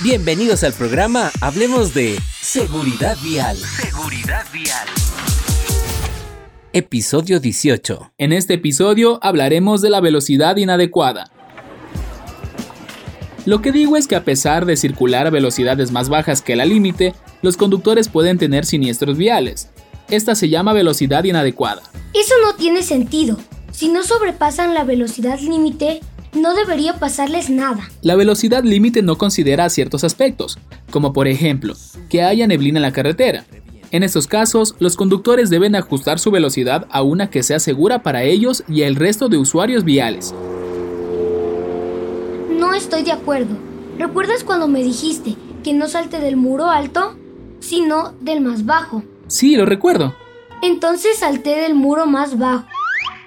Bienvenidos al programa Hablemos de Seguridad Vial. Seguridad Vial. Episodio 18. En este episodio hablaremos de la velocidad inadecuada. Lo que digo es que a pesar de circular a velocidades más bajas que la límite, los conductores pueden tener siniestros viales. Esta se llama velocidad inadecuada. Eso no tiene sentido. Si no sobrepasan la velocidad límite, no debería pasarles nada. La velocidad límite no considera ciertos aspectos, como por ejemplo, que haya neblina en la carretera. En estos casos, los conductores deben ajustar su velocidad a una que sea segura para ellos y el resto de usuarios viales. No estoy de acuerdo. ¿Recuerdas cuando me dijiste que no salte del muro alto, sino del más bajo? Sí, lo recuerdo. Entonces salté del muro más bajo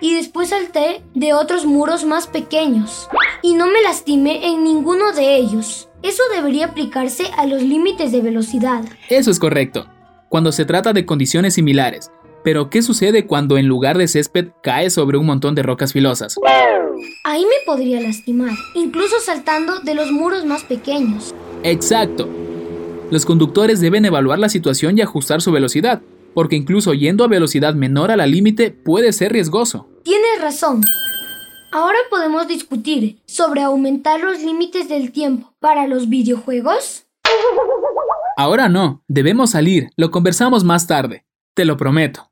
y después salté de otros muros más pequeños y no me lastimé en ninguno de ellos. Eso debería aplicarse a los límites de velocidad. Eso es correcto, cuando se trata de condiciones similares. Pero, ¿qué sucede cuando en lugar de césped cae sobre un montón de rocas filosas? Ahí me podría lastimar, incluso saltando de los muros más pequeños. Exacto. Los conductores deben evaluar la situación y ajustar su velocidad, porque incluso yendo a velocidad menor a la límite puede ser riesgoso. Tienes razón. Ahora podemos discutir sobre aumentar los límites del tiempo para los videojuegos. Ahora no, debemos salir, lo conversamos más tarde, te lo prometo.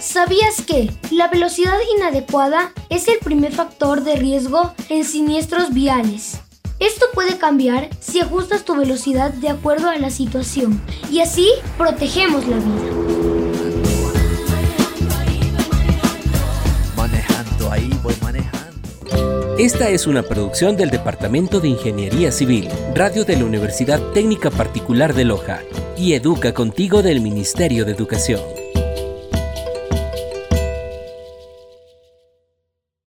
¿Sabías que la velocidad inadecuada es el primer factor de riesgo en siniestros viales? Esto puede cambiar si ajustas tu velocidad de acuerdo a la situación y así protegemos la vida. Manejando ahí, voy manejando. Esta es una producción del Departamento de Ingeniería Civil, Radio de la Universidad Técnica Particular de Loja y Educa Contigo del Ministerio de Educación.